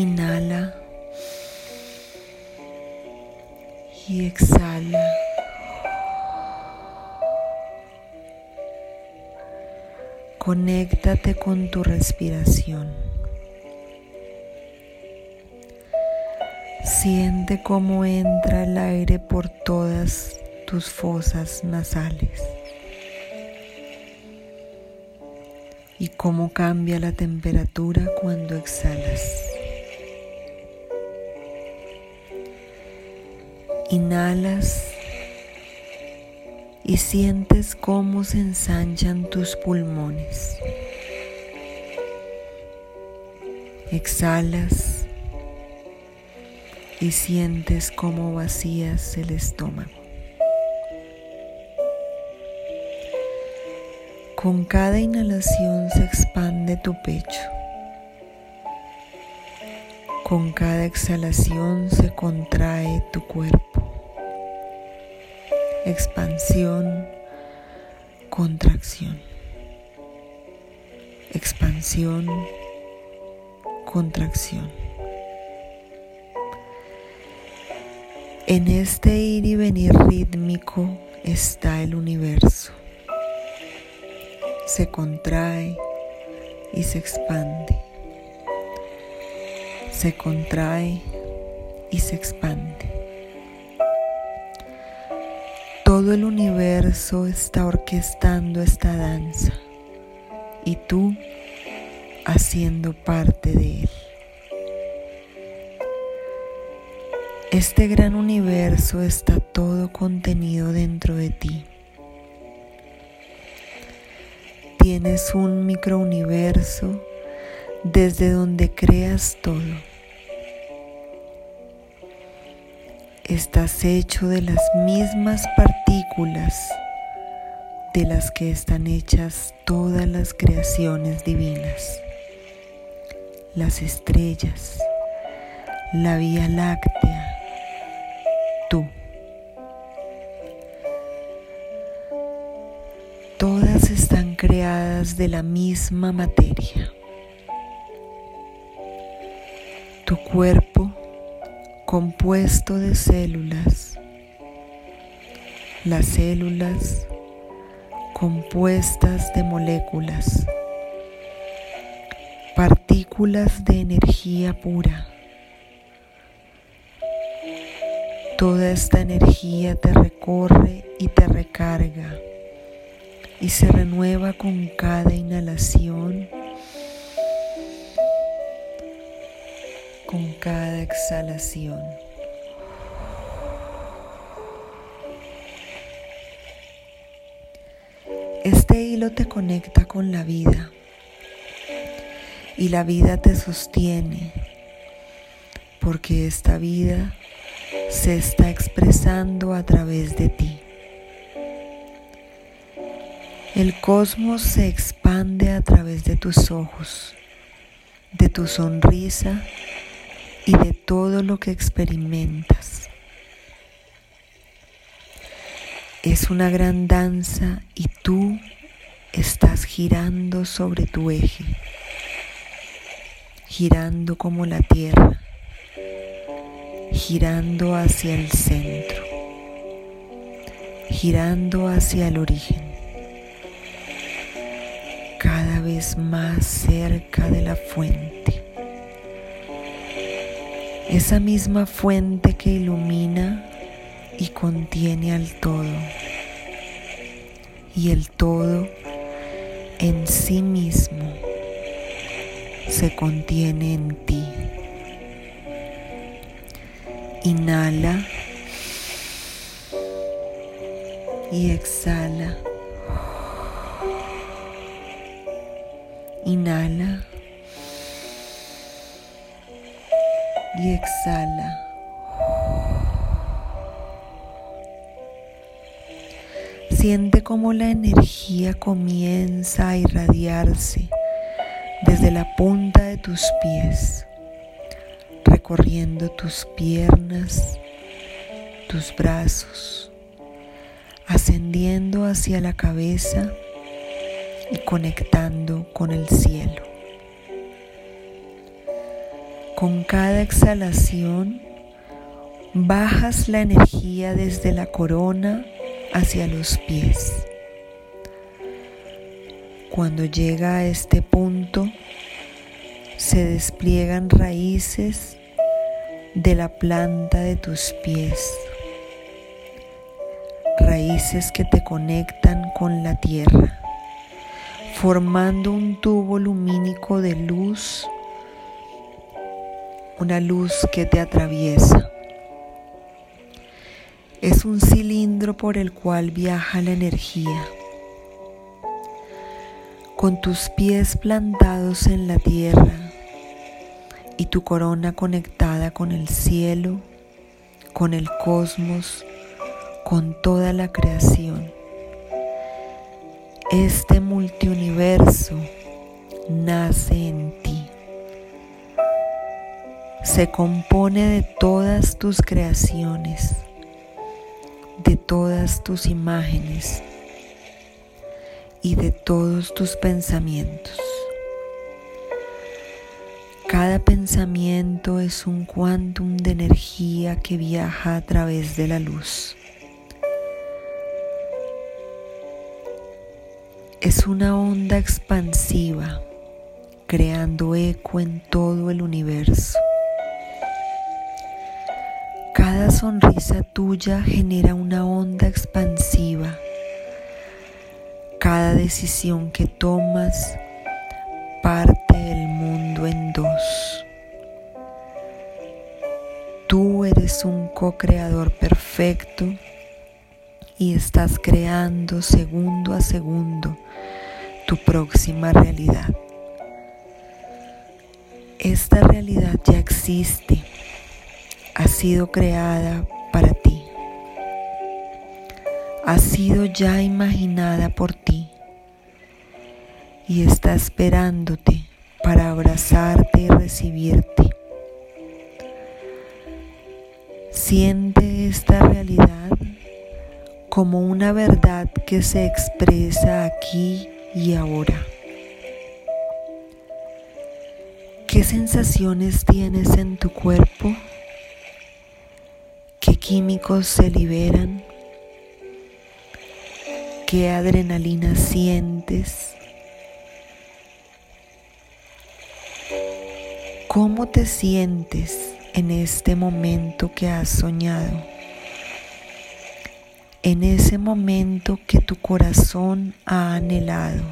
Inhala y exhala. Conéctate con tu respiración. Siente cómo entra el aire por todas tus fosas nasales y cómo cambia la temperatura cuando exhalas. Inhalas y sientes cómo se ensanchan tus pulmones. Exhalas y sientes cómo vacías el estómago. Con cada inhalación se expande tu pecho. Con cada exhalación se contrae tu cuerpo expansión, contracción, expansión, contracción. En este ir y venir rítmico está el universo. Se contrae y se expande. Se contrae y se expande. Todo el universo está orquestando esta danza y tú haciendo parte de él. Este gran universo está todo contenido dentro de ti. Tienes un microuniverso desde donde creas todo. Estás hecho de las mismas partículas de las que están hechas todas las creaciones divinas, las estrellas, la Vía Láctea, tú. Todas están creadas de la misma materia. Tu cuerpo compuesto de células. Las células compuestas de moléculas, partículas de energía pura. Toda esta energía te recorre y te recarga y se renueva con cada inhalación con cada exhalación. Este hilo te conecta con la vida y la vida te sostiene porque esta vida se está expresando a través de ti. El cosmos se expande a través de tus ojos, de tu sonrisa y de todo lo que experimentas. Es una gran danza y tú estás girando sobre tu eje, girando como la tierra, girando hacia el centro, girando hacia el origen, cada vez más cerca de la fuente esa misma fuente que ilumina y contiene al todo. Y el todo en sí mismo se contiene en ti. Inhala y exhala. Inhala y exhala. Siente cómo la energía comienza a irradiarse desde la punta de tus pies, recorriendo tus piernas, tus brazos, ascendiendo hacia la cabeza y conectando con el cielo. Con cada exhalación bajas la energía desde la corona hacia los pies. Cuando llega a este punto, se despliegan raíces de la planta de tus pies, raíces que te conectan con la tierra, formando un tubo lumínico de luz, una luz que te atraviesa. Es un cilindro por el cual viaja la energía. Con tus pies plantados en la tierra, y tu corona conectada con el cielo, con el cosmos, con toda la creación. Este multiuniverso nace en ti. Se compone de todas tus creaciones, de todas tus imágenes y de todos tus pensamientos. Cada pensamiento es un quantum de energía que viaja a través de la luz. Es una onda expansiva creando eco en todo el universo. Cada sonrisa tuya genera una onda expansiva. Cada decisión que tomas parte el mundo en dos. Tú eres un co-creador perfecto y estás creando segundo a segundo tu próxima realidad. Esta realidad ya existe, ha sido creada para ti, ha sido ya imaginada por ti y está esperándote para abrazarte y recibirte. Siente esta realidad como una verdad que se expresa aquí y ahora. ¿Qué sensaciones tienes en tu cuerpo? ¿Qué químicos se liberan? ¿Qué adrenalina sientes? ¿Cómo te sientes en este momento que has soñado? En ese momento que tu corazón ha anhelado.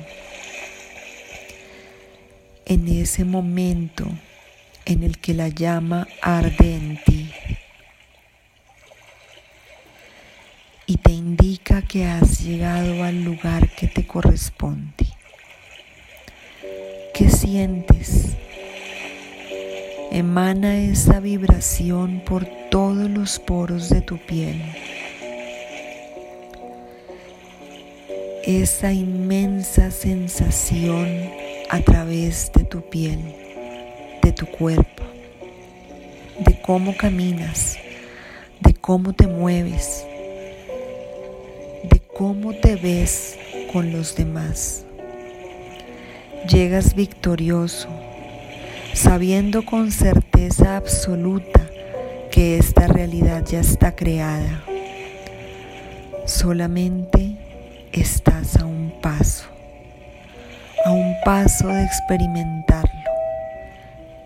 En ese momento en el que la llama arde en ti. Y te indica que has llegado al lugar que te corresponde. ¿Qué sientes? Emana esa vibración por todos los poros de tu piel. Esa inmensa sensación a través de tu piel, de tu cuerpo, de cómo caminas, de cómo te mueves, cómo te ves con los demás. Llegas victorioso sabiendo con certeza absoluta que esta realidad ya está creada. Solamente estás a un paso, a un paso de experimentarlo.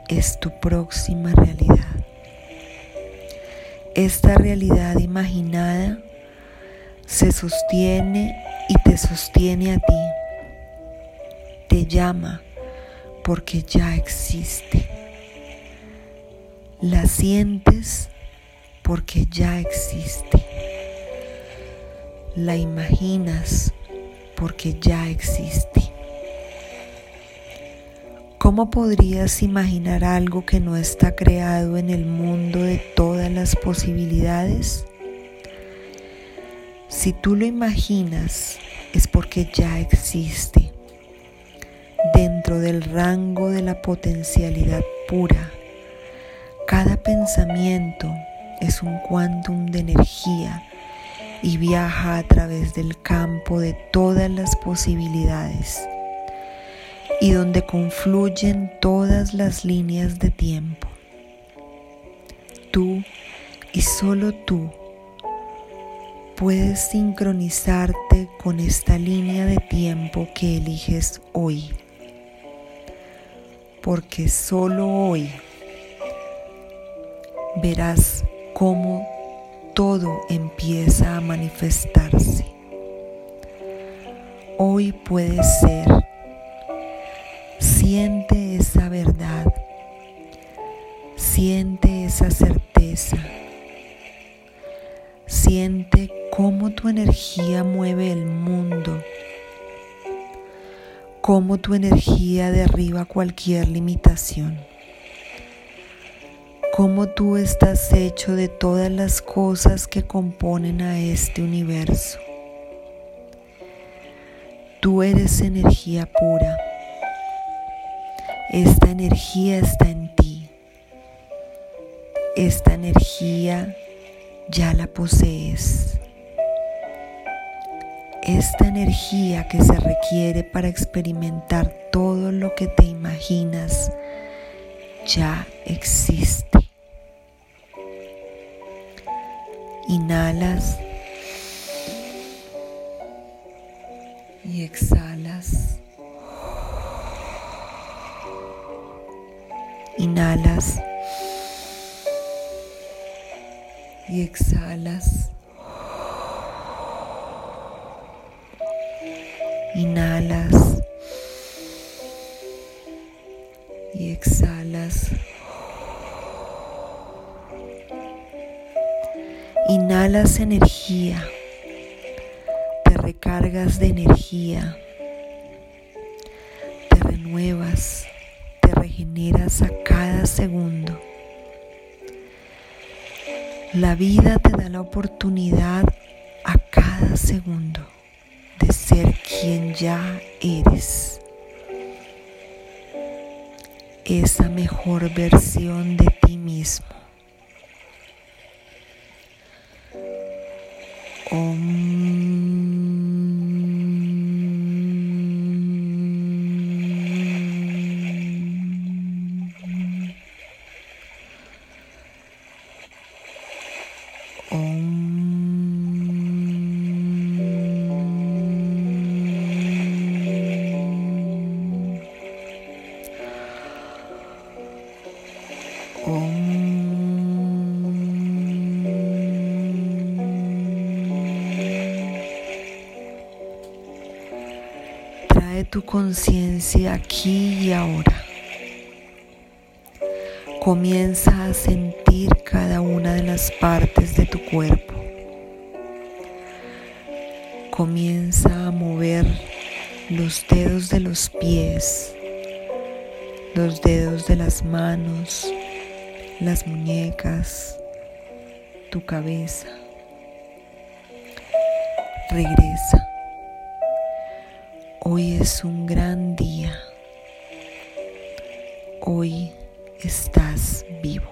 Es tu próxima realidad. Esta realidad imaginada se sostiene y te sostiene a ti. Te llama porque ya existe. La sientes porque ya existe. La imaginas porque ya existe. ¿Cómo podrías imaginar algo que no está creado en el mundo de todas las posibilidades? Si tú lo imaginas es porque ya existe dentro del rango de la potencialidad pura. Cada pensamiento es un quantum de energía y viaja a través del campo de todas las posibilidades y donde confluyen todas las líneas de tiempo. tú y solo tú puedes sincronizarte con esta línea de tiempo que eliges hoy. Porque solo hoy verás cómo todo empieza a manifestarse. Hoy puede ser. Siente esa verdad. Siente esa certeza. Siente cómo tu energía mueve el mundo. Cómo tu energía derriba cualquier limitación cómo tú estás hecho de todas las cosas que componen a este universo. Tú eres energía pura. Esta energía está en ti. Esta energía ya la posees. Esta energía que se requiere para experimentar todo lo que te imaginas ya existe. Inhalas y exhalas. Inhalas y exhalas. Inhalas. Y exhalas. Inhalas energía, te recargas de energía, te renuevas, te regeneras a cada segundo. La vida te da la oportunidad a cada segundo ser quien ya eres. Esa mejor versión de ti mismo. Trae tu conciencia aquí y ahora. Comienza a sentir cada una de las partes de tu cuerpo. Comienza a mover los dedos de los pies, los dedos de las manos, las muñecas, tu cabeza. Regresa. Hoy es un gran día. Hoy estás vivo.